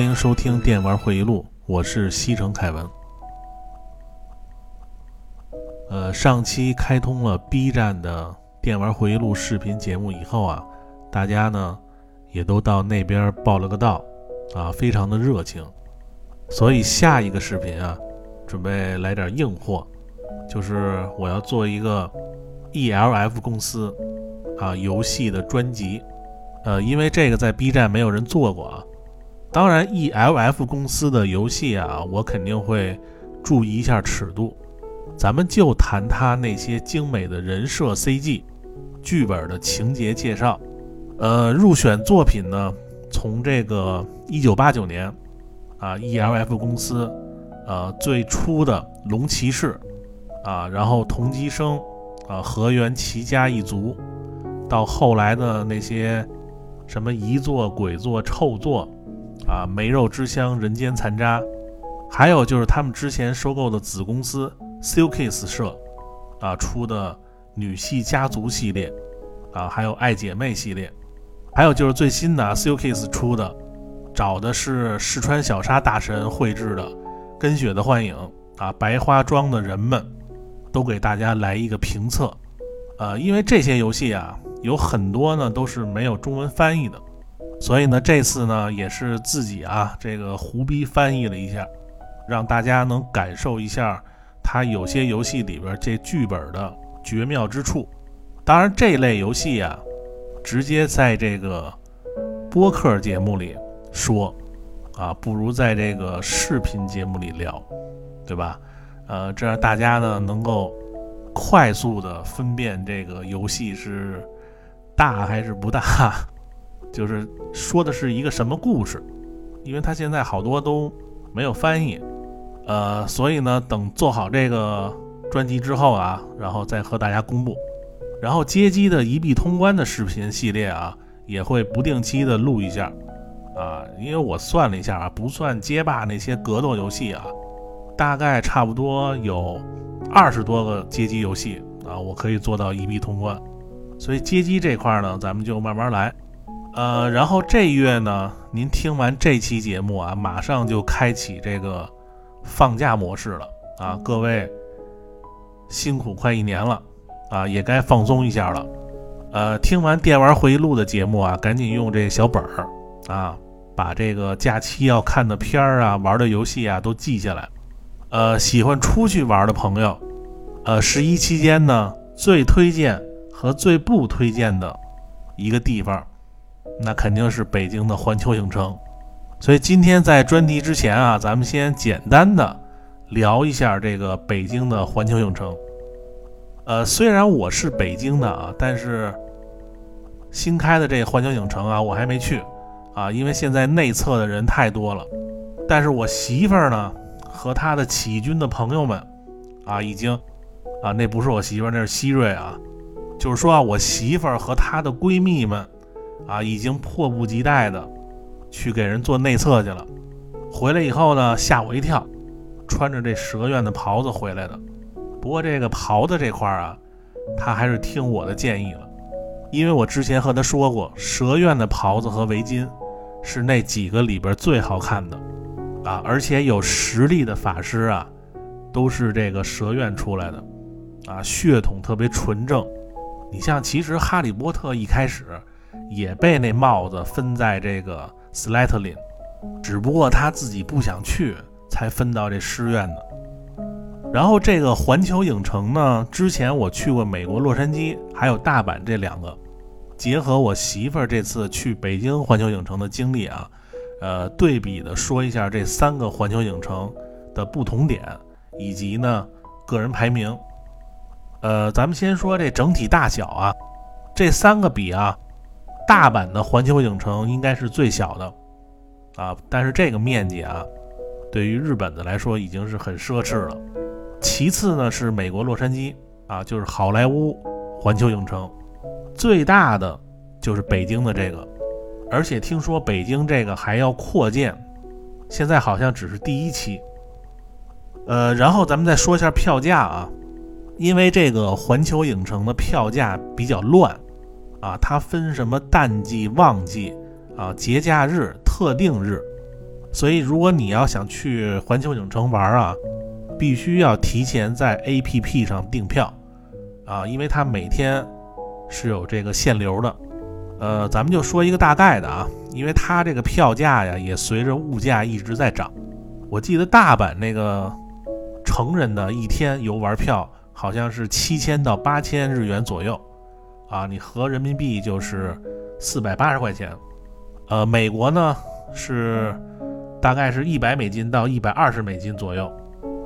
欢迎收听电玩回忆录，我是西城凯文。呃，上期开通了 B 站的电玩回忆录视频节目以后啊，大家呢也都到那边报了个到，啊，非常的热情。所以下一个视频啊，准备来点硬货，就是我要做一个 ELF 公司啊游戏的专辑。呃，因为这个在 B 站没有人做过啊。当然，ELF 公司的游戏啊，我肯定会注意一下尺度。咱们就谈它那些精美的人设 CG、剧本的情节介绍。呃，入选作品呢，从这个1989年啊，ELF 公司呃最初的《龙骑士》啊，然后《同级生》啊，《河原齐家一族》，到后来的那些什么遗作、鬼作、臭作。啊，梅肉之乡、人间残渣，还有就是他们之前收购的子公司 Silkies 社啊出的女系家族系列啊，还有爱姐妹系列，还有就是最新的 Silkies 出的，找的是四川小沙大神绘制的《跟雪的幻影》啊，白花庄的人们都给大家来一个评测，呃，因为这些游戏啊有很多呢都是没有中文翻译的。所以呢，这次呢也是自己啊，这个胡逼翻译了一下，让大家能感受一下它有些游戏里边这剧本的绝妙之处。当然，这类游戏啊，直接在这个播客节目里说啊，不如在这个视频节目里聊，对吧？呃，这样大家呢能够快速的分辨这个游戏是大还是不大。就是说的是一个什么故事，因为他现在好多都没有翻译，呃，所以呢，等做好这个专辑之后啊，然后再和大家公布。然后街机的一币通关的视频系列啊，也会不定期的录一下啊，因为我算了一下啊，不算街霸那些格斗游戏啊，大概差不多有二十多个街机游戏啊，我可以做到一币通关。所以街机这块呢，咱们就慢慢来。呃，然后这月呢，您听完这期节目啊，马上就开启这个放假模式了啊！各位辛苦快一年了啊，也该放松一下了。呃，听完电玩回忆录的节目啊，赶紧用这小本儿啊，把这个假期要看的片儿啊、玩的游戏啊都记下来。呃，喜欢出去玩的朋友，呃，十一期间呢，最推荐和最不推荐的一个地方。那肯定是北京的环球影城，所以今天在专题之前啊，咱们先简单的聊一下这个北京的环球影城。呃，虽然我是北京的啊，但是新开的这个环球影城啊，我还没去啊，因为现在内测的人太多了。但是我媳妇儿呢和她的起义军的朋友们啊，已经啊，那不是我媳妇儿，那是希瑞啊，就是说啊，我媳妇儿和她的闺蜜们。啊，已经迫不及待的去给人做内测去了。回来以后呢，吓我一跳，穿着这蛇院的袍子回来的。不过这个袍子这块啊，他还是听我的建议了，因为我之前和他说过，蛇院的袍子和围巾是那几个里边最好看的啊，而且有实力的法师啊，都是这个蛇院出来的啊，血统特别纯正。你像其实哈利波特一开始。也被那帽子分在这个 Slytherin，只不过他自己不想去，才分到这师院的。然后这个环球影城呢，之前我去过美国洛杉矶，还有大阪这两个，结合我媳妇儿这次去北京环球影城的经历啊，呃，对比的说一下这三个环球影城的不同点，以及呢个人排名。呃，咱们先说这整体大小啊，这三个比啊。大阪的环球影城应该是最小的，啊，但是这个面积啊，对于日本的来说已经是很奢侈了。其次呢是美国洛杉矶啊，就是好莱坞环球影城，最大的就是北京的这个，而且听说北京这个还要扩建，现在好像只是第一期。呃，然后咱们再说一下票价啊，因为这个环球影城的票价比较乱啊，它分什么淡季、旺季啊、节假日、特定日，所以如果你要想去环球影城玩啊，必须要提前在 APP 上订票啊，因为它每天是有这个限流的。呃，咱们就说一个大概的啊，因为它这个票价呀也随着物价一直在涨。我记得大阪那个成人的一天游玩票好像是七千到八千日元左右，啊，你合人民币就是四百八十块钱。呃，美国呢是大概是一百美金到一百二十美金左右，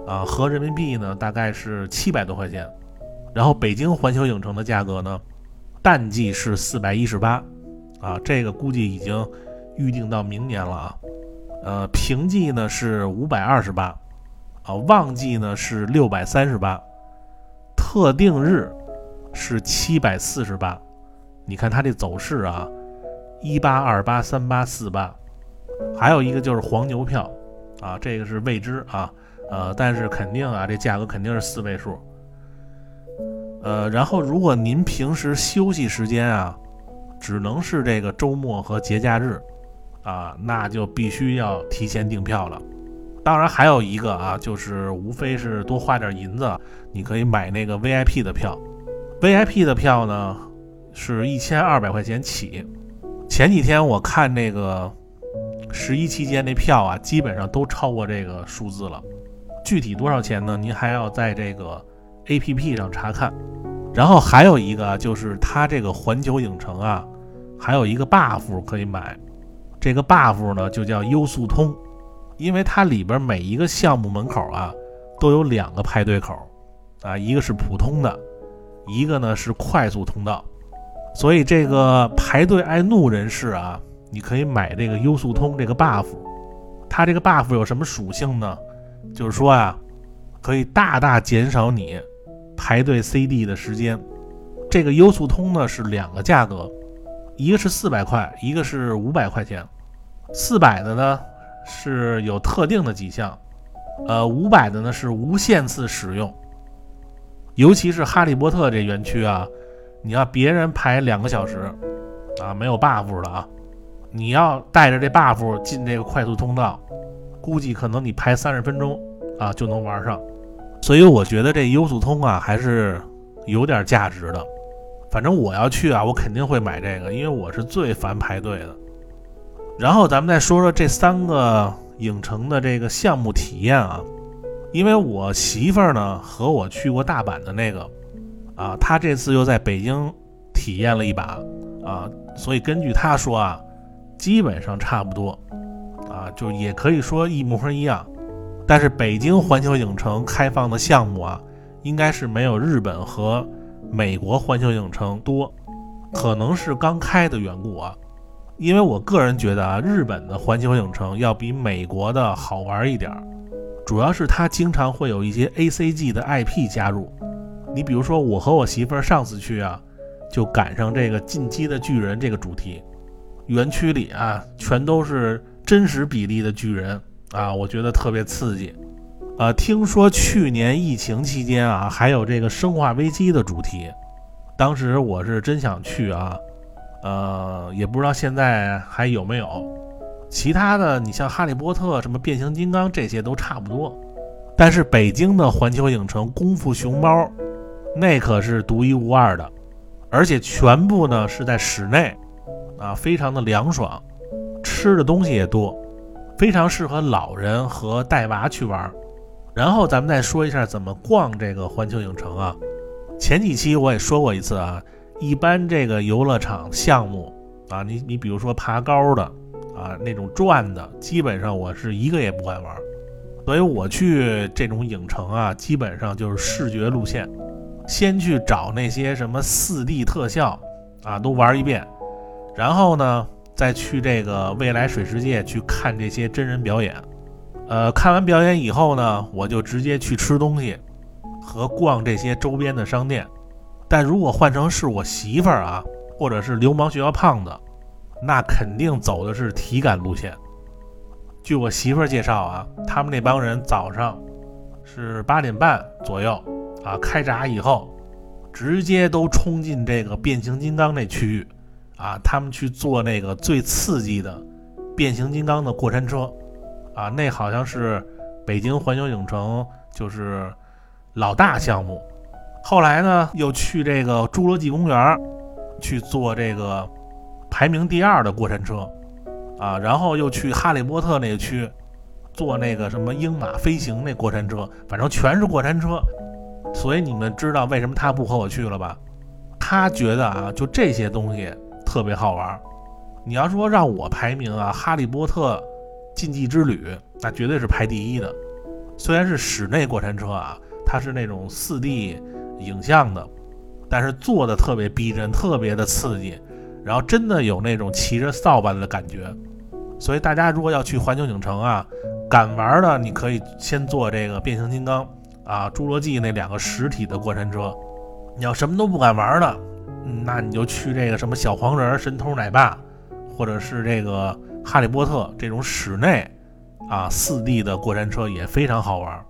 啊，合人民币呢大概是七百多块钱。然后北京环球影城的价格呢？淡季是四百一十八，啊，这个估计已经预定到明年了啊。呃，平季呢是五百二十八，啊，旺季呢是六百三十八，特定日是七百四十八。你看它这走势啊，一八二八三八四八，还有一个就是黄牛票，啊，这个是未知啊，呃，但是肯定啊，这价格肯定是四位数。呃，然后如果您平时休息时间啊，只能是这个周末和节假日，啊，那就必须要提前订票了。当然还有一个啊，就是无非是多花点银子，你可以买那个 VIP 的票。VIP 的票呢是一千二百块钱起。前几天我看那个十一期间那票啊，基本上都超过这个数字了。具体多少钱呢？您还要在这个。A P P 上查看，然后还有一个就是它这个环球影城啊，还有一个 buff 可以买，这个 buff 呢就叫优速通，因为它里边每一个项目门口啊都有两个排队口啊，一个是普通的，一个呢是快速通道，所以这个排队爱怒人士啊，你可以买这个优速通这个 buff，它这个 buff 有什么属性呢？就是说啊，可以大大减少你。排队 CD 的时间，这个优速通呢是两个价格，一个是四百块，一个是五百块钱。四百的呢是有特定的几项，呃，五百的呢是无限次使用。尤其是哈利波特这园区啊，你要别人排两个小时啊，没有 buff 的啊，你要带着这 buff 进这个快速通道，估计可能你排三十分钟啊就能玩上。所以我觉得这优速通啊还是有点价值的，反正我要去啊，我肯定会买这个，因为我是最烦排队的。然后咱们再说说这三个影城的这个项目体验啊，因为我媳妇儿呢和我去过大阪的那个啊，她这次又在北京体验了一把啊，所以根据她说啊，基本上差不多啊，就也可以说一模一样。但是北京环球影城开放的项目啊，应该是没有日本和美国环球影城多，可能是刚开的缘故啊。因为我个人觉得啊，日本的环球影城要比美国的好玩一点儿，主要是它经常会有一些 A C G 的 I P 加入。你比如说，我和我媳妇儿上次去啊，就赶上这个进击的巨人这个主题，园区里啊全都是真实比例的巨人。啊，我觉得特别刺激，呃，听说去年疫情期间啊，还有这个生化危机的主题，当时我是真想去啊，呃，也不知道现在还有没有。其他的，你像哈利波特、什么变形金刚这些都差不多，但是北京的环球影城功夫熊猫，那可是独一无二的，而且全部呢是在室内，啊，非常的凉爽，吃的东西也多。非常适合老人和带娃去玩。然后咱们再说一下怎么逛这个环球影城啊。前几期我也说过一次啊，一般这个游乐场项目啊，你你比如说爬高的啊，那种转的，基本上我是一个也不敢玩。所以我去这种影城啊，基本上就是视觉路线，先去找那些什么 4D 特效啊，都玩一遍，然后呢。再去这个未来水世界去看这些真人表演，呃，看完表演以后呢，我就直接去吃东西和逛这些周边的商店。但如果换成是我媳妇儿啊，或者是流氓学校胖子，那肯定走的是体感路线。据我媳妇儿介绍啊，他们那帮人早上是八点半左右啊开闸以后，直接都冲进这个变形金刚那区域啊，他们去做那个最刺激的变形金刚的过山车啊，那好像是北京环球影城就是老大项目。后来呢，又去这个侏罗纪公园去做这个排名第二的过山车，啊，然后又去哈利波特那个区坐那个什么鹰马飞行那过山车，反正全是过山车。所以你们知道为什么他不和我去了吧？他觉得啊，就这些东西特别好玩。你要说让我排名啊，哈利波特禁忌之旅那绝对是排第一的。虽然是室内过山车啊，它是那种四 D。影像的，但是做的特别逼真，特别的刺激，然后真的有那种骑着扫把的感觉。所以大家如果要去环球影城啊，敢玩的，你可以先坐这个变形金刚啊、侏罗纪那两个实体的过山车。你要什么都不敢玩的，那你就去这个什么小黄人、神偷奶爸，或者是这个哈利波特这种室内啊四 D 的过山车也非常好玩。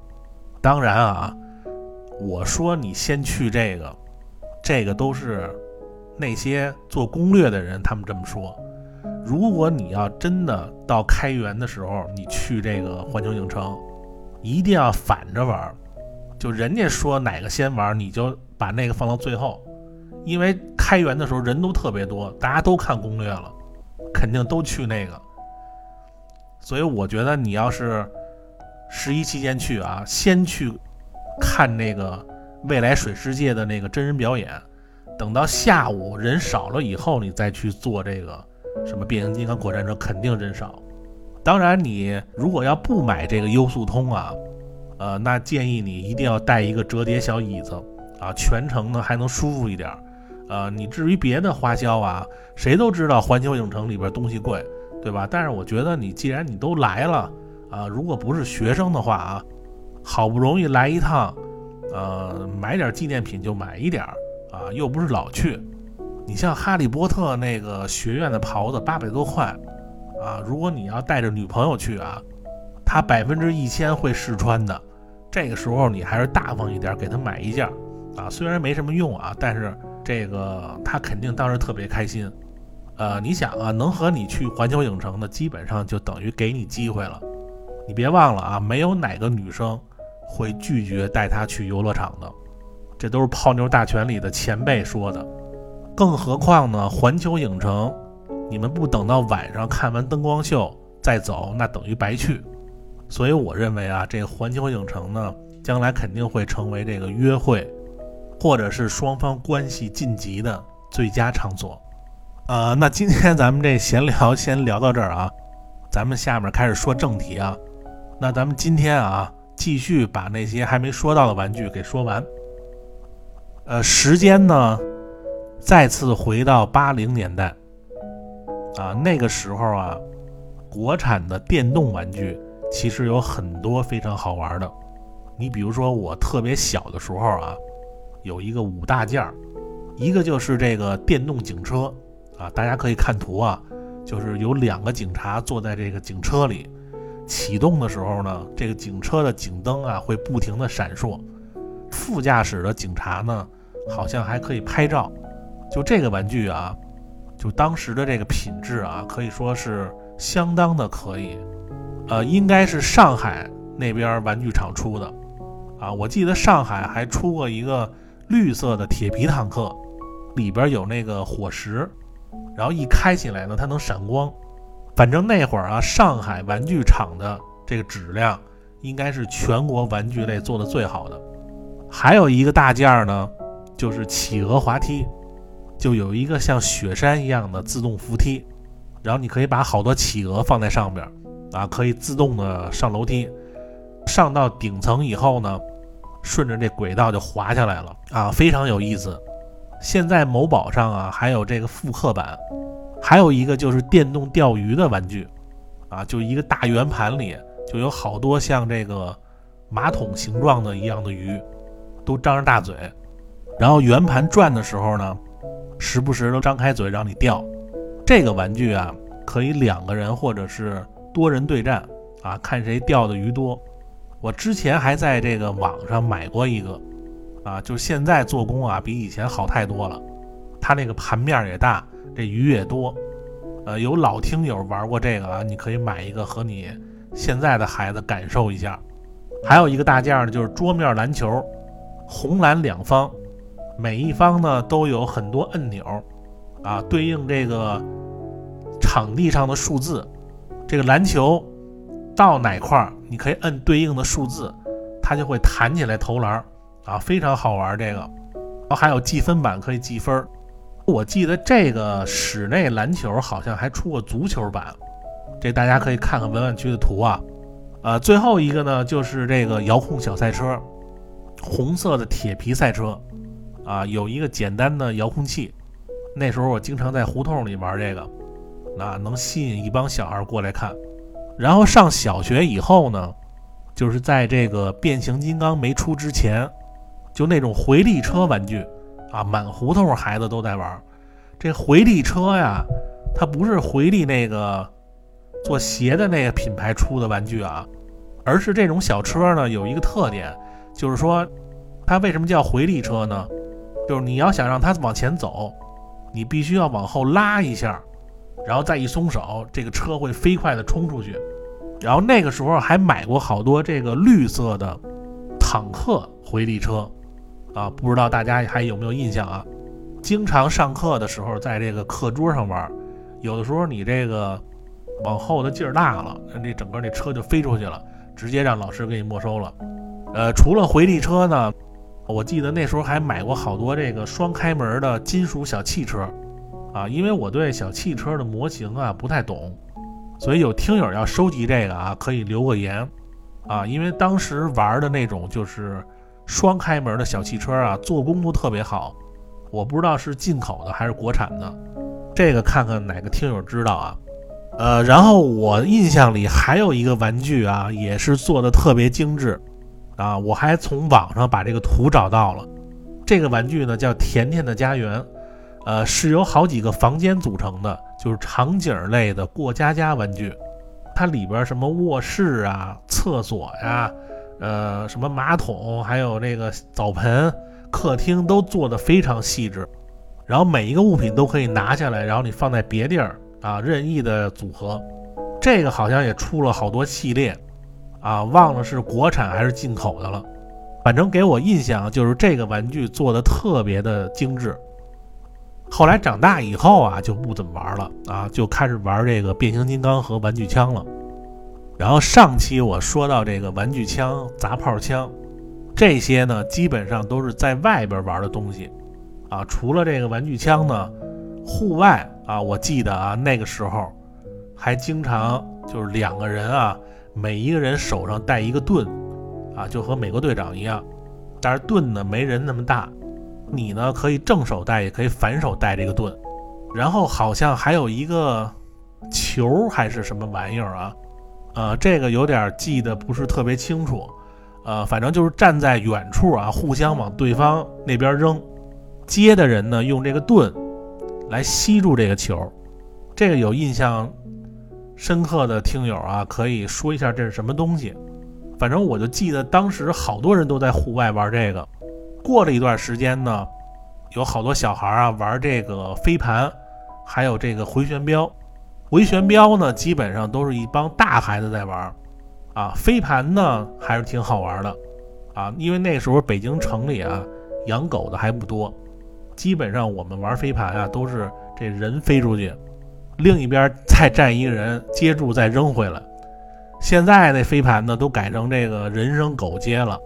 当然啊。我说你先去这个，这个都是那些做攻略的人他们这么说。如果你要真的到开园的时候，你去这个环球影城，一定要反着玩，就人家说哪个先玩，你就把那个放到最后，因为开园的时候人都特别多，大家都看攻略了，肯定都去那个。所以我觉得你要是十一期间去啊，先去。看那个未来水世界的那个真人表演，等到下午人少了以后，你再去做这个什么变形金刚过山车，肯定人少。当然，你如果要不买这个优速通啊，呃，那建议你一定要带一个折叠小椅子啊，全程呢还能舒服一点。呃，你至于别的花销啊，谁都知道环球影城里边东西贵，对吧？但是我觉得你既然你都来了啊，如果不是学生的话啊。好不容易来一趟，呃，买点纪念品就买一点儿啊，又不是老去。你像哈利波特那个学院的袍子八百多块啊，如果你要带着女朋友去啊，他百分之一千会试穿的。这个时候你还是大方一点，给他买一件啊，虽然没什么用啊，但是这个他肯定当时特别开心。呃，你想啊，能和你去环球影城的，基本上就等于给你机会了。你别忘了啊，没有哪个女生。会拒绝带他去游乐场的，这都是泡妞大全里的前辈说的。更何况呢，环球影城，你们不等到晚上看完灯光秀再走，那等于白去。所以我认为啊，这个环球影城呢，将来肯定会成为这个约会，或者是双方关系晋级的最佳场所。呃，那今天咱们这闲聊先聊到这儿啊，咱们下面开始说正题啊。那咱们今天啊。继续把那些还没说到的玩具给说完。呃，时间呢，再次回到八零年代，啊，那个时候啊，国产的电动玩具其实有很多非常好玩的。你比如说，我特别小的时候啊，有一个五大件儿，一个就是这个电动警车，啊，大家可以看图啊，就是有两个警察坐在这个警车里。启动的时候呢，这个警车的警灯啊会不停的闪烁，副驾驶的警察呢好像还可以拍照。就这个玩具啊，就当时的这个品质啊，可以说是相当的可以。呃，应该是上海那边玩具厂出的啊，我记得上海还出过一个绿色的铁皮坦克，里边有那个火石，然后一开起来呢，它能闪光。反正那会儿啊，上海玩具厂的这个质量应该是全国玩具类做的最好的。还有一个大件儿呢，就是企鹅滑梯，就有一个像雪山一样的自动扶梯，然后你可以把好多企鹅放在上边，啊，可以自动的上楼梯，上到顶层以后呢，顺着这轨道就滑下来了，啊，非常有意思。现在某宝上啊，还有这个复刻版。还有一个就是电动钓鱼的玩具，啊，就一个大圆盘里就有好多像这个马桶形状的一样的鱼，都张着大嘴，然后圆盘转的时候呢，时不时都张开嘴让你钓，这个玩具啊，可以两个人或者是多人对战啊，看谁钓的鱼多。我之前还在这个网上买过一个，啊，就现在做工啊比以前好太多了。它那个盘面也大，这鱼也多。呃，有老听友玩过这个啊，你可以买一个和你现在的孩子感受一下。还有一个大件呢，就是桌面篮球，红蓝两方，每一方呢都有很多按钮，啊，对应这个场地上的数字。这个篮球到哪块儿，你可以摁对应的数字，它就会弹起来投篮，啊，非常好玩这个。然后还有计分板可以计分。我记得这个室内篮球好像还出过足球版，这大家可以看看文玩区的图啊。呃，最后一个呢，就是这个遥控小赛车，红色的铁皮赛车，啊，有一个简单的遥控器。那时候我经常在胡同里玩这个，那能吸引一帮小孩过来看。然后上小学以后呢，就是在这个变形金刚没出之前，就那种回力车玩具，啊，满胡同孩子都在玩。这回力车呀，它不是回力那个。做鞋的那个品牌出的玩具啊，而是这种小车呢，有一个特点，就是说，它为什么叫回力车呢？就是你要想让它往前走，你必须要往后拉一下，然后再一松手，这个车会飞快地冲出去。然后那个时候还买过好多这个绿色的坦克回力车啊，不知道大家还有没有印象啊？经常上课的时候在这个课桌上玩，有的时候你这个。往后的劲儿大了，那整个那车就飞出去了，直接让老师给你没收了。呃，除了回力车呢，我记得那时候还买过好多这个双开门的金属小汽车，啊，因为我对小汽车的模型啊不太懂，所以有听友要收集这个啊，可以留个言，啊，因为当时玩的那种就是双开门的小汽车啊，做工都特别好，我不知道是进口的还是国产的，这个看看哪个听友知道啊。呃，然后我印象里还有一个玩具啊，也是做的特别精致，啊，我还从网上把这个图找到了。这个玩具呢叫甜甜的家园，呃，是由好几个房间组成的，就是场景类的过家家玩具。它里边什么卧室啊、厕所呀、呃，什么马桶，还有那个澡盆、客厅都做的非常细致。然后每一个物品都可以拿下来，然后你放在别地儿。啊，任意的组合，这个好像也出了好多系列，啊，忘了是国产还是进口的了。反正给我印象就是这个玩具做的特别的精致。后来长大以后啊，就不怎么玩了啊，就开始玩这个变形金刚和玩具枪了。然后上期我说到这个玩具枪、砸炮枪，这些呢基本上都是在外边玩的东西，啊，除了这个玩具枪呢。户外啊，我记得啊，那个时候还经常就是两个人啊，每一个人手上带一个盾，啊，就和美国队长一样，但是盾呢没人那么大，你呢可以正手带，也可以反手带这个盾，然后好像还有一个球还是什么玩意儿啊，呃，这个有点记得不是特别清楚，呃，反正就是站在远处啊，互相往对方那边扔，接的人呢用这个盾。来吸住这个球，这个有印象深刻的听友啊，可以说一下这是什么东西。反正我就记得当时好多人都在户外玩这个。过了一段时间呢，有好多小孩啊玩这个飞盘，还有这个回旋镖。回旋镖呢，基本上都是一帮大孩子在玩啊。飞盘呢，还是挺好玩的啊，因为那时候北京城里啊养狗的还不多。基本上我们玩飞盘啊，都是这人飞出去，另一边再站一个人接住再扔回来。现在那飞盘呢，都改成这个人扔狗接了。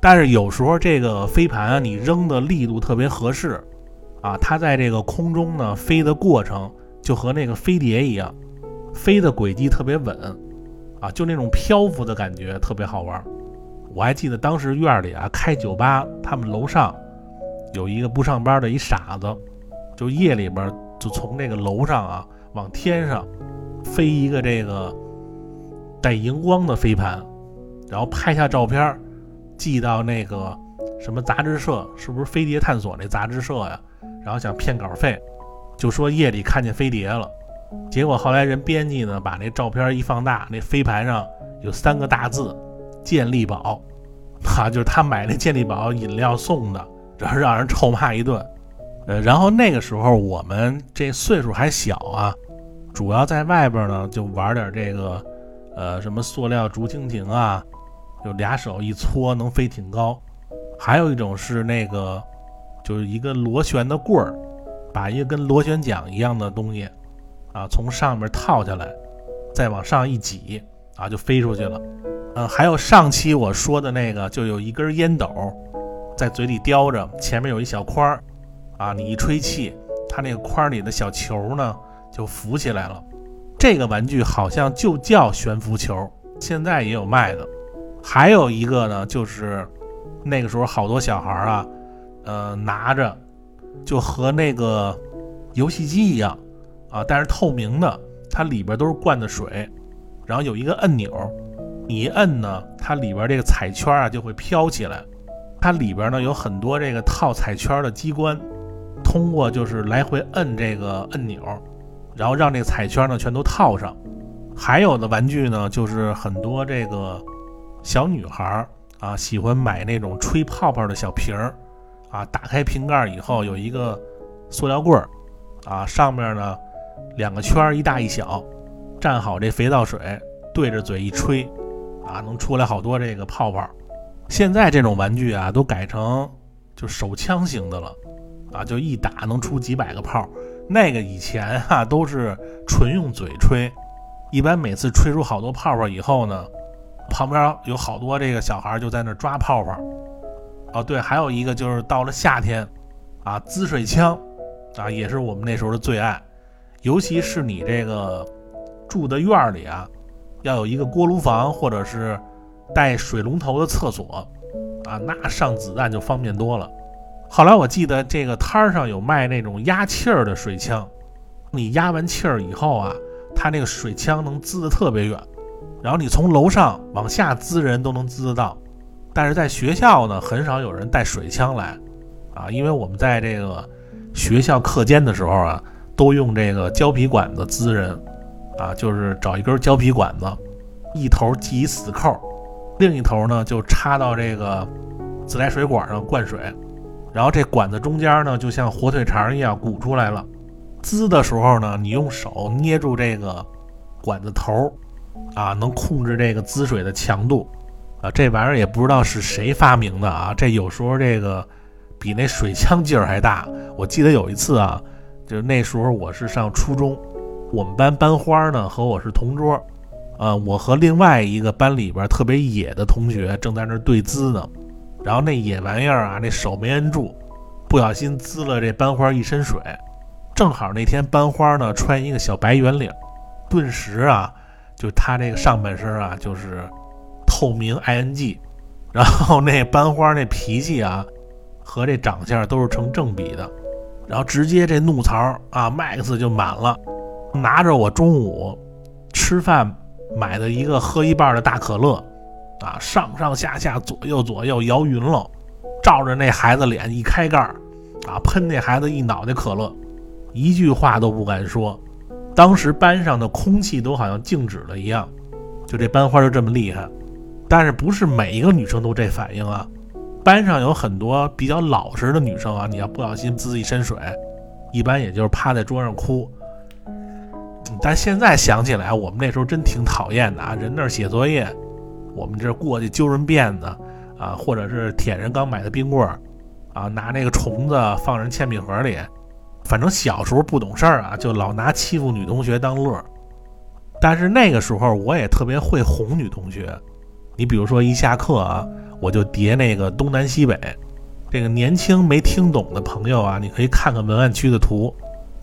但是有时候这个飞盘啊，你扔的力度特别合适啊，它在这个空中呢飞的过程就和那个飞碟一样，飞的轨迹特别稳啊，就那种漂浮的感觉特别好玩。我还记得当时院里啊开酒吧，他们楼上。有一个不上班的一傻子，就夜里边就从这个楼上啊往天上飞一个这个带荧光的飞盘，然后拍下照片寄到那个什么杂志社，是不是飞碟探索那杂志社呀？然后想骗稿费，就说夜里看见飞碟了。结果后来人编辑呢，把那照片一放大，那飞盘上有三个大字“健力宝”，啊，就是他买那健力宝饮料送的，然后让人臭骂一顿。呃，然后那个时候我们这岁数还小啊，主要在外边呢就玩点这个，呃，什么塑料竹蜻蜓啊，就俩手一搓能飞挺高。还有一种是那个，就是一个螺旋的棍儿，把一个跟螺旋桨一样的东西。啊，从上面套下来，再往上一挤，啊，就飞出去了。嗯，还有上期我说的那个，就有一根烟斗在嘴里叼着，前面有一小筐，啊，你一吹气，它那个筐里的小球呢就浮起来了。这个玩具好像就叫悬浮球，现在也有卖的。还有一个呢，就是那个时候好多小孩啊，呃，拿着就和那个游戏机一样。啊，但是透明的，它里边都是灌的水，然后有一个按钮，你一摁呢，它里边这个彩圈啊就会飘起来。它里边呢有很多这个套彩圈的机关，通过就是来回摁这个按钮，然后让这彩圈呢全都套上。还有的玩具呢，就是很多这个小女孩啊喜欢买那种吹泡泡的小瓶儿，啊，打开瓶盖以后有一个塑料棍儿，啊，上面呢。两个圈儿一大一小，蘸好这肥皂水，对着嘴一吹，啊，能出来好多这个泡泡。现在这种玩具啊，都改成就手枪型的了，啊，就一打能出几百个泡。那个以前啊都是纯用嘴吹，一般每次吹出好多泡泡以后呢，旁边有好多这个小孩就在那抓泡泡。哦，对，还有一个就是到了夏天，啊，滋水枪，啊，也是我们那时候的最爱。尤其是你这个住的院里啊，要有一个锅炉房或者是带水龙头的厕所啊，那上子弹就方便多了。后来我记得这个摊儿上有卖那种压气儿的水枪，你压完气儿以后啊，它那个水枪能滋得特别远，然后你从楼上往下滋人都能滋得到。但是在学校呢，很少有人带水枪来啊，因为我们在这个学校课间的时候啊。都用这个胶皮管子滋人，啊，就是找一根胶皮管子，一头系死扣，另一头呢就插到这个自来水管上灌水，然后这管子中间呢就像火腿肠一样鼓出来了。滋的时候呢，你用手捏住这个管子头，啊，能控制这个滋水的强度。啊，这玩意儿也不知道是谁发明的啊，这有时候这个比那水枪劲儿还大。我记得有一次啊。就那时候我是上初中，我们班班花呢和我是同桌，呃，我和另外一个班里边特别野的同学正在那对滋呢，然后那野玩意儿啊，那手没摁住，不小心滋了这班花一身水，正好那天班花呢穿一个小白圆领，顿时啊，就他这个上半身啊就是透明 ing，然后那班花那脾气啊和这长相都是成正比的。然后直接这怒槽啊，max 就满了，拿着我中午吃饭买的一个喝一半的大可乐，啊，上上下下左右左右摇匀了，照着那孩子脸一开盖儿，啊，喷那孩子一脑袋可乐，一句话都不敢说。当时班上的空气都好像静止了一样，就这班花就这么厉害，但是不是每一个女生都这反应啊？班上有很多比较老实的女生啊，你要不小心滋一身水，一般也就是趴在桌上哭。但现在想起来，我们那时候真挺讨厌的啊！人那儿写作业，我们这过去揪人辫子啊，或者是舔人刚买的冰棍儿啊，拿那个虫子放人铅笔盒里。反正小时候不懂事儿啊，就老拿欺负女同学当乐儿。但是那个时候我也特别会哄女同学，你比如说一下课啊。我就叠那个东南西北，这个年轻没听懂的朋友啊，你可以看看文案区的图。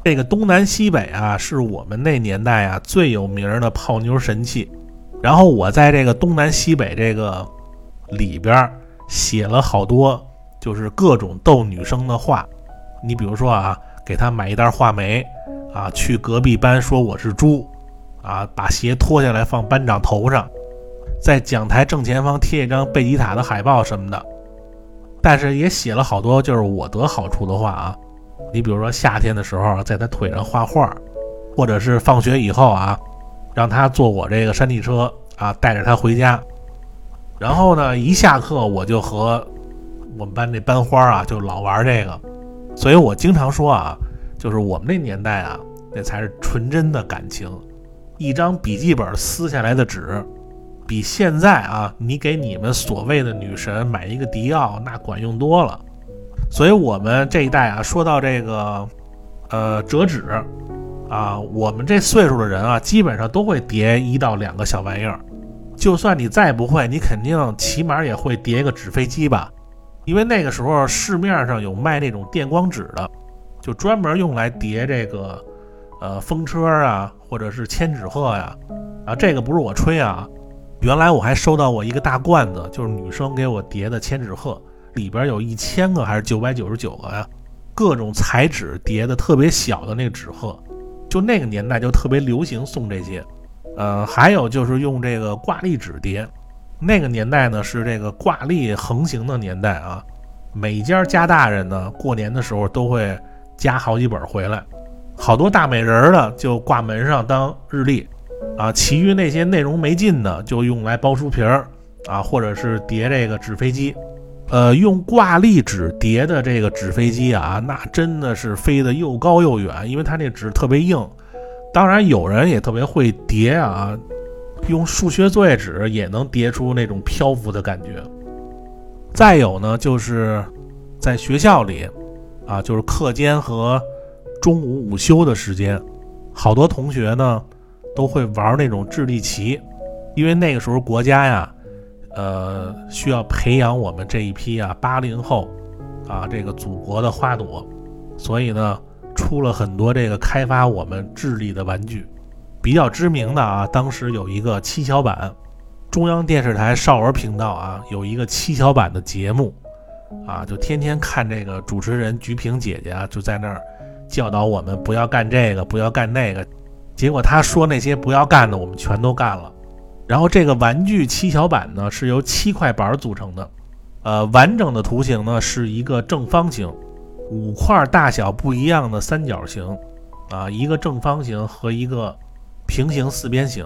这个东南西北啊，是我们那年代啊最有名的泡妞神器。然后我在这个东南西北这个里边写了好多，就是各种逗女生的话。你比如说啊，给她买一袋话梅啊，去隔壁班说我是猪啊，把鞋脱下来放班长头上。在讲台正前方贴一张贝吉塔的海报什么的，但是也写了好多就是我得好处的话啊。你比如说夏天的时候，在他腿上画画，或者是放学以后啊，让他坐我这个山地车啊，带着他回家。然后呢，一下课我就和我们班那班花啊，就老玩这个。所以我经常说啊，就是我们那年代啊，那才是纯真的感情。一张笔记本撕下来的纸，比现在啊，你给你们所谓的女神买一个迪奥那管用多了。所以我们这一代啊，说到这个，呃，折纸啊，我们这岁数的人啊，基本上都会叠一到两个小玩意儿。就算你再不会，你肯定起码也会叠一个纸飞机吧？因为那个时候市面上有卖那种电光纸的，就专门用来叠这个，呃，风车啊，或者是千纸鹤呀。啊，这个不是我吹啊，原来我还收到过一个大罐子，就是女生给我叠的千纸鹤，里边有一千个还是九百九十九个呀，各种彩纸叠的特别小的那个纸鹤，就那个年代就特别流行送这些。呃，还有就是用这个挂历纸叠，那个年代呢是这个挂历横行的年代啊，每家家大人呢过年的时候都会夹好几本回来，好多大美人的就挂门上当日历，啊，其余那些内容没劲的就用来包书皮儿啊，或者是叠这个纸飞机，呃，用挂历纸叠的这个纸飞机啊，那真的是飞得又高又远，因为它那纸特别硬。当然，有人也特别会叠啊，用数学作业纸也能叠出那种漂浮的感觉。再有呢，就是在学校里啊，就是课间和中午午休的时间，好多同学呢都会玩那种智力棋，因为那个时候国家呀，呃，需要培养我们这一批啊八零后啊这个祖国的花朵，所以呢。出了很多这个开发我们智力的玩具，比较知名的啊，当时有一个七巧板，中央电视台少儿频道啊有一个七巧板的节目，啊就天天看这个主持人菊萍姐姐啊就在那儿教导我们不要干这个不要干那个，结果她说那些不要干的我们全都干了，然后这个玩具七巧板呢是由七块板组成的，呃完整的图形呢是一个正方形。五块大小不一样的三角形，啊，一个正方形和一个平行四边形，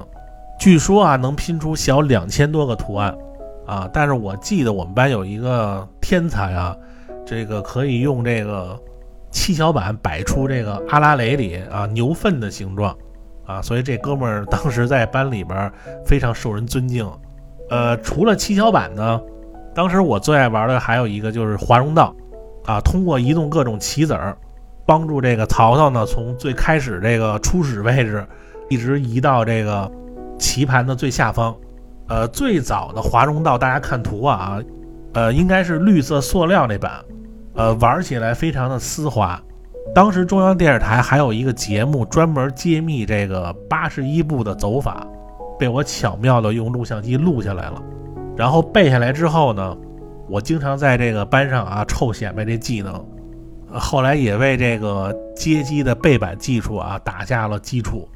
据说啊能拼出小两千多个图案，啊，但是我记得我们班有一个天才啊，这个可以用这个七巧板摆出这个阿拉蕾里啊牛粪的形状，啊，所以这哥们儿当时在班里边非常受人尊敬。呃，除了七巧板呢，当时我最爱玩的还有一个就是华容道。啊，通过移动各种棋子儿，帮助这个曹操呢，从最开始这个初始位置，一直移到这个棋盘的最下方。呃，最早的华容道，大家看图啊，呃，应该是绿色塑料那版，呃，玩起来非常的丝滑。当时中央电视台还有一个节目专门揭秘这个八十一步的走法，被我巧妙的用录像机录下来了，然后背下来之后呢。我经常在这个班上啊臭显摆这技能，后来也为这个街机的背板技术啊打下了基础。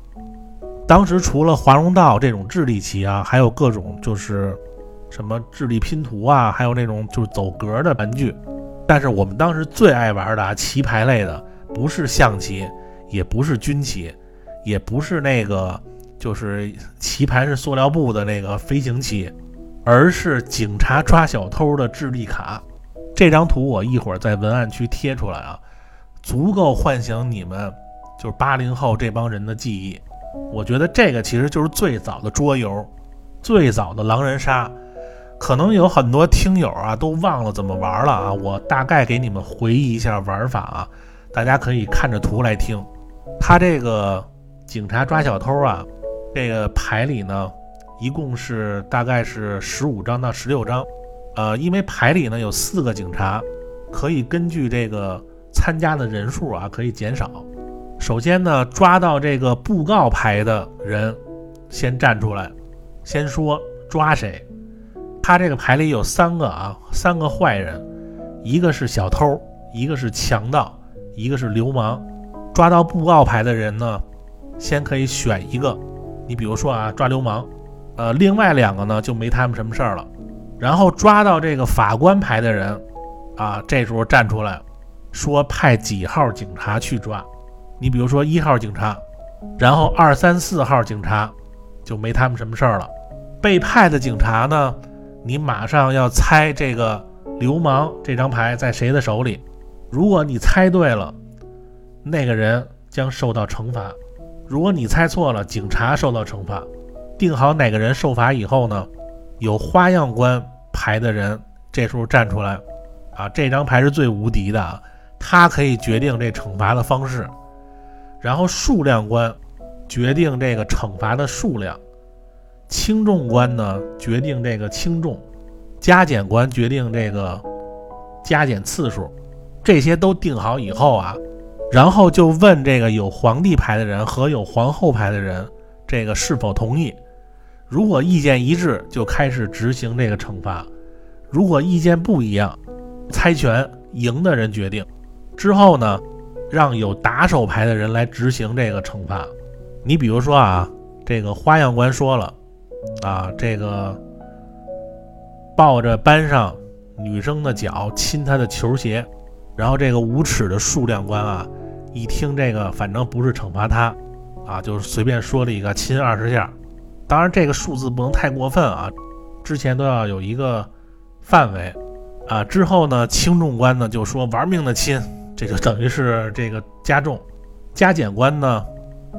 当时除了华容道这种智力棋啊，还有各种就是什么智力拼图啊，还有那种就是走格的玩具。但是我们当时最爱玩的啊棋牌类的，不是象棋，也不是军棋，也不是那个就是棋盘是塑料布的那个飞行棋。而是警察抓小偷的智力卡，这张图我一会儿在文案区贴出来啊，足够唤醒你们就是八零后这帮人的记忆。我觉得这个其实就是最早的桌游，最早的狼人杀。可能有很多听友啊都忘了怎么玩了啊，我大概给你们回忆一下玩法啊，大家可以看着图来听。他这个警察抓小偷啊，这个牌里呢。一共是大概是十五张到十六张，呃，因为牌里呢有四个警察，可以根据这个参加的人数啊可以减少。首先呢，抓到这个布告牌的人先站出来，先说抓谁。他这个牌里有三个啊，三个坏人，一个是小偷，一个是强盗，一个是流氓。抓到布告牌的人呢，先可以选一个。你比如说啊，抓流氓。呃，另外两个呢就没他们什么事儿了。然后抓到这个法官牌的人，啊，这时候站出来，说派几号警察去抓。你比如说一号警察，然后二三四号警察就没他们什么事儿了。被派的警察呢，你马上要猜这个流氓这张牌在谁的手里。如果你猜对了，那个人将受到惩罚；如果你猜错了，警察受到惩罚。定好哪个人受罚以后呢，有花样关牌的人这时候站出来，啊，这张牌是最无敌的啊，他可以决定这惩罚的方式。然后数量关决定这个惩罚的数量，轻重关呢决定这个轻重，加减关决定这个加减次数。这些都定好以后啊，然后就问这个有皇帝牌的人和有皇后牌的人，这个是否同意？如果意见一致，就开始执行这个惩罚；如果意见不一样，猜拳赢的人决定。之后呢，让有打手牌的人来执行这个惩罚。你比如说啊，这个花样官说了，啊，这个抱着班上女生的脚亲她的球鞋。然后这个无耻的数量官啊，一听这个，反正不是惩罚他，啊，就是随便说了一个亲二十下，当然这个数字不能太过分啊，之前都要有一个范围，啊，之后呢，轻重官呢就说玩命的亲，这就等于是这个加重，加减官呢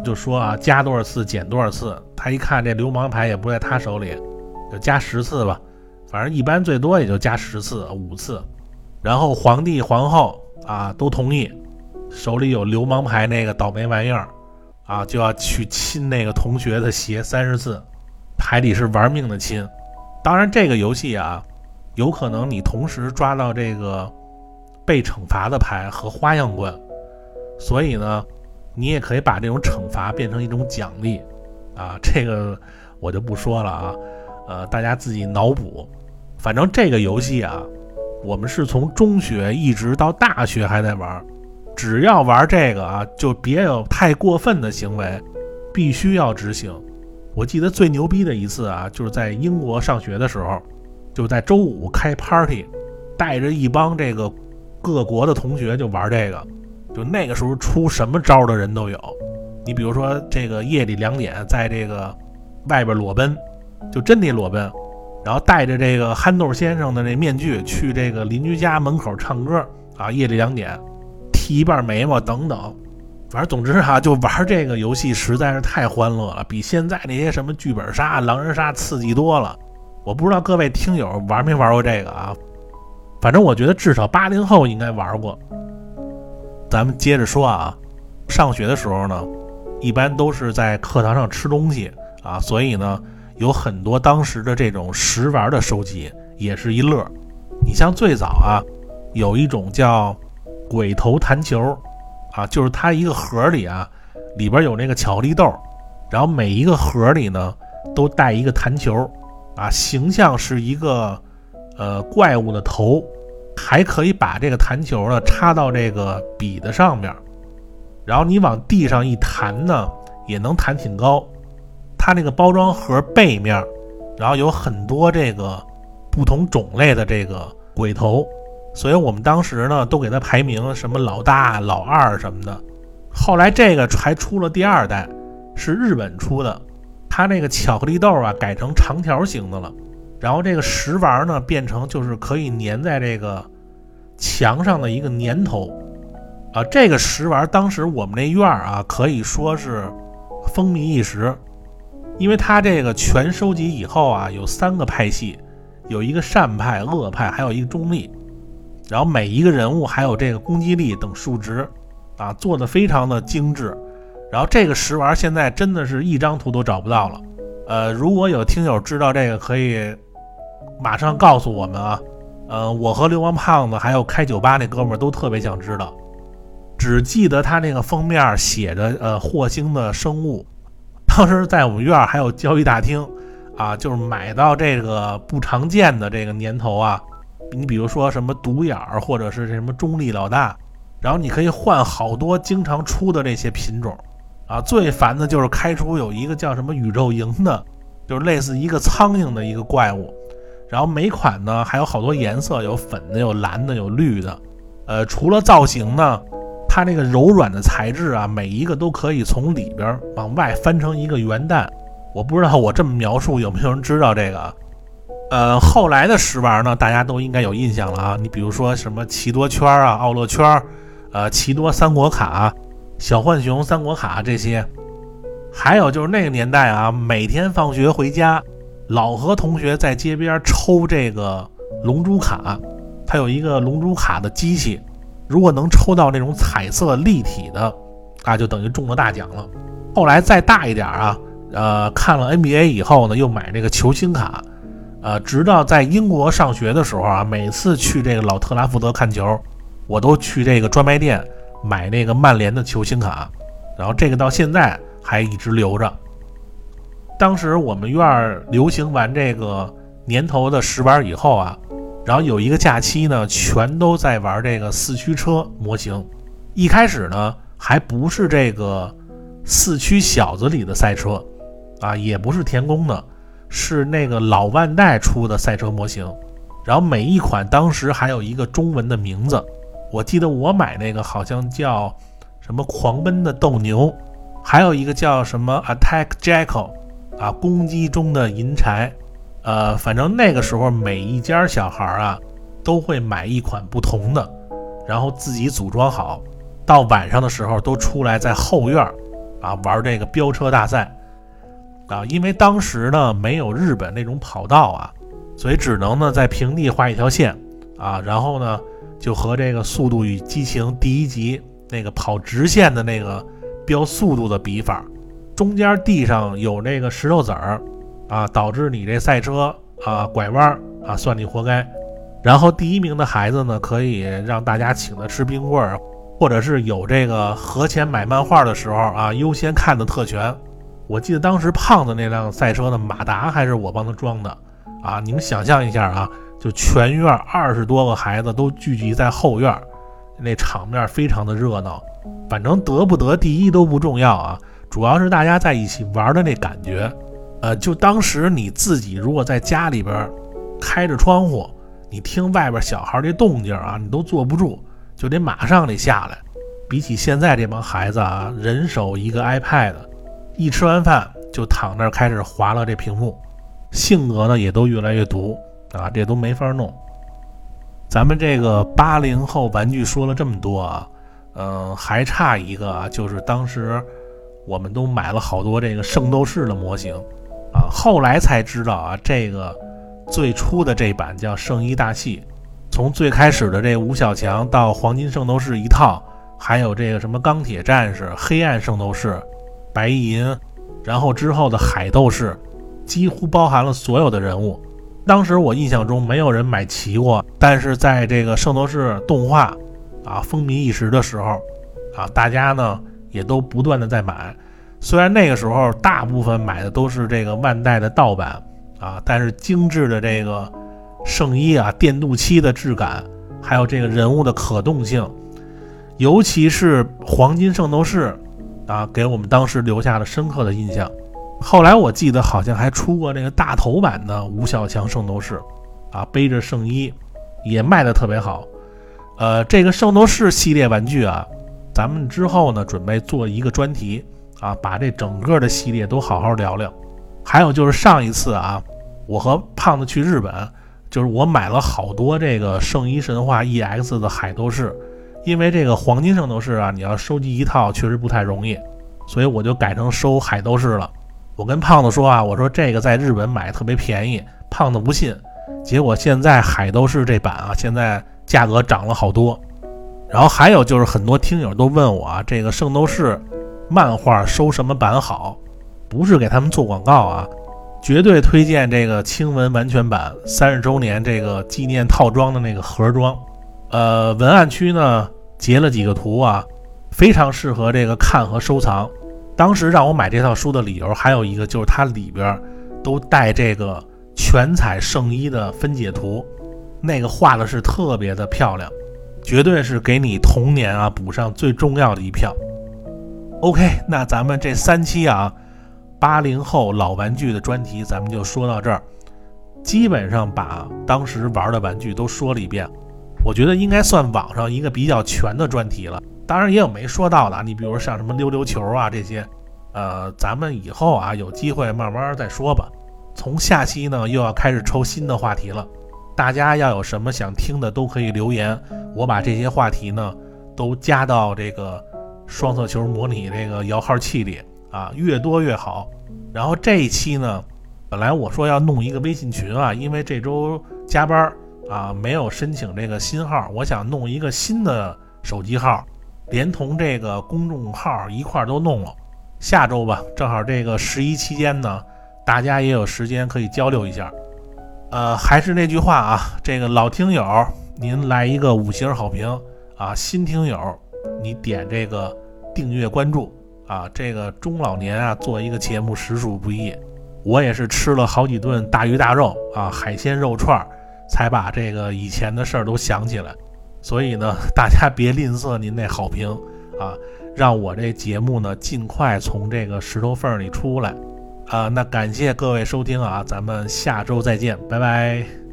就说啊加多少次减多少次，他一看这流氓牌也不在他手里，就加十次吧，反正一般最多也就加十次五次。然后皇帝皇后啊都同意，手里有流氓牌那个倒霉玩意儿，啊就要去亲那个同学的鞋三十次，牌里是玩命的亲。当然这个游戏啊，有可能你同时抓到这个被惩罚的牌和花样关，所以呢，你也可以把这种惩罚变成一种奖励，啊这个我就不说了啊，呃大家自己脑补，反正这个游戏啊。我们是从中学一直到大学还在玩，只要玩这个啊，就别有太过分的行为，必须要执行。我记得最牛逼的一次啊，就是在英国上学的时候，就在周五开 party，带着一帮这个各国的同学就玩这个，就那个时候出什么招的人都有。你比如说这个夜里两点在这个外边裸奔，就真得裸奔。然后戴着这个憨豆先生的那面具去这个邻居家门口唱歌啊，夜里两点剃一半眉毛等等，反正总之哈，就玩这个游戏实在是太欢乐了，比现在那些什么剧本杀、狼人杀刺激多了。我不知道各位听友玩没玩过这个啊？反正我觉得至少八零后应该玩过。咱们接着说啊，上学的时候呢，一般都是在课堂上吃东西啊，所以呢。有很多当时的这种食玩的收集也是一乐。你像最早啊，有一种叫鬼头弹球，啊，就是它一个盒里啊，里边有那个巧克力豆，然后每一个盒里呢都带一个弹球，啊，形象是一个呃怪物的头，还可以把这个弹球呢插到这个笔的上面，然后你往地上一弹呢，也能弹挺高。它那个包装盒背面，然后有很多这个不同种类的这个鬼头，所以我们当时呢都给它排名，什么老大、老二什么的。后来这个还出了第二代，是日本出的，它那个巧克力豆啊改成长条形的了，然后这个食玩呢变成就是可以粘在这个墙上的一个粘头啊。这个食玩当时我们那院儿啊可以说是风靡一时。因为他这个全收集以后啊，有三个派系，有一个善派、恶派，还有一个中立。然后每一个人物还有这个攻击力等数值，啊，做的非常的精致。然后这个食玩现在真的是一张图都找不到了。呃，如果有听友知道这个，可以马上告诉我们啊。呃，我和流氓胖子还有开酒吧那哥们儿都特别想知道，只记得他那个封面写着呃霍星的生物。当时在我们院儿还有交易大厅，啊，就是买到这个不常见的这个年头啊，你比如说什么独眼儿，或者是这什么中立老大，然后你可以换好多经常出的这些品种，啊，最烦的就是开出有一个叫什么宇宙营的，就是类似一个苍蝇的一个怪物，然后每款呢还有好多颜色，有粉的，有蓝的，有绿的，呃，除了造型呢。它那个柔软的材质啊，每一个都可以从里边往外翻成一个圆蛋。我不知道我这么描述有没有人知道这个？呃，后来的食玩呢，大家都应该有印象了啊。你比如说什么奇多圈啊、奥乐圈，呃，奇多三国卡、小浣熊三国卡这些。还有就是那个年代啊，每天放学回家，老和同学在街边抽这个龙珠卡，它有一个龙珠卡的机器，如果能抽到那种彩色立体的，啊就等于中了大奖了。后来再大一点啊。呃，看了 NBA 以后呢，又买这个球星卡，呃，直到在英国上学的时候啊，每次去这个老特拉福德看球，我都去这个专卖店买那个曼联的球星卡，然后这个到现在还一直留着。当时我们院儿流行完这个年头的石板以后啊，然后有一个假期呢，全都在玩这个四驱车模型。一开始呢，还不是这个四驱小子里的赛车。啊，也不是田宫的，是那个老万代出的赛车模型，然后每一款当时还有一个中文的名字，我记得我买那个好像叫什么狂奔的斗牛，还有一个叫什么 Attack Jackal，啊，攻击中的银柴，呃，反正那个时候每一家小孩啊都会买一款不同的，然后自己组装好，到晚上的时候都出来在后院啊玩这个飙车大赛。啊，因为当时呢没有日本那种跑道啊，所以只能呢在平地画一条线啊，然后呢就和这个《速度与激情》第一集那个跑直线的那个标速度的比法，中间地上有那个石头子儿啊，导致你这赛车啊拐弯啊，算你活该。然后第一名的孩子呢，可以让大家请他吃冰棍儿，或者是有这个合钱买漫画的时候啊，优先看的特权。我记得当时胖子那辆赛车的马达还是我帮他装的，啊，你们想象一下啊，就全院二十多个孩子都聚集在后院，那场面非常的热闹。反正得不得第一都不重要啊，主要是大家在一起玩的那感觉。呃，就当时你自己如果在家里边开着窗户，你听外边小孩这动静啊，你都坐不住，就得马上得下来。比起现在这帮孩子啊，人手一个 iPad。一吃完饭就躺那儿开始划了这屏幕，性格呢也都越来越毒啊，这都没法弄。咱们这个八零后玩具说了这么多啊，嗯，还差一个啊，就是当时我们都买了好多这个圣斗士的模型啊，后来才知道啊，这个最初的这版叫圣衣大戏，从最开始的这吴小强到黄金圣斗士一套，还有这个什么钢铁战士、黑暗圣斗士。白银，然后之后的海斗士，几乎包含了所有的人物。当时我印象中没有人买齐过，但是在这个圣斗士动画啊风靡一时的时候，啊大家呢也都不断的在买。虽然那个时候大部分买的都是这个万代的盗版啊，但是精致的这个圣衣啊、电镀漆的质感，还有这个人物的可动性，尤其是黄金圣斗士。啊，给我们当时留下了深刻的印象。后来我记得好像还出过那个大头版的吴小强圣斗士，啊，背着圣衣，也卖的特别好。呃，这个圣斗士系列玩具啊，咱们之后呢准备做一个专题啊，把这整个的系列都好好聊聊。还有就是上一次啊，我和胖子去日本，就是我买了好多这个圣衣神话 EX 的海斗士。因为这个黄金圣斗士啊，你要收集一套确实不太容易，所以我就改成收海斗士了。我跟胖子说啊，我说这个在日本买特别便宜，胖子不信。结果现在海斗士这版啊，现在价格涨了好多。然后还有就是很多听友都问我啊，这个圣斗士漫画收什么版好？不是给他们做广告啊，绝对推荐这个青文完全版三十周年这个纪念套装的那个盒装。呃，文案区呢截了几个图啊，非常适合这个看和收藏。当时让我买这套书的理由还有一个，就是它里边都带这个全彩圣衣的分解图，那个画的是特别的漂亮，绝对是给你童年啊补上最重要的一票。OK，那咱们这三期啊，八零后老玩具的专题咱们就说到这儿，基本上把当时玩的玩具都说了一遍。我觉得应该算网上一个比较全的专题了。当然也有没说到的，你比如像什么溜溜球啊这些，呃，咱们以后啊有机会慢慢再说吧。从下期呢又要开始抽新的话题了，大家要有什么想听的都可以留言，我把这些话题呢都加到这个双色球模拟这个摇号器里啊，越多越好。然后这一期呢，本来我说要弄一个微信群啊，因为这周加班啊没有申请这个新号，我想弄一个新的手机号。连同这个公众号一块都弄了，下周吧，正好这个十一期间呢，大家也有时间可以交流一下。呃，还是那句话啊，这个老听友您来一个五星好评啊，新听友你点这个订阅关注啊，这个中老年啊做一个节目实属不易，我也是吃了好几顿大鱼大肉啊，海鲜肉串，才把这个以前的事儿都想起来。所以呢，大家别吝啬您那好评啊，让我这节目呢尽快从这个石头缝里出来啊！那感谢各位收听啊，咱们下周再见，拜拜。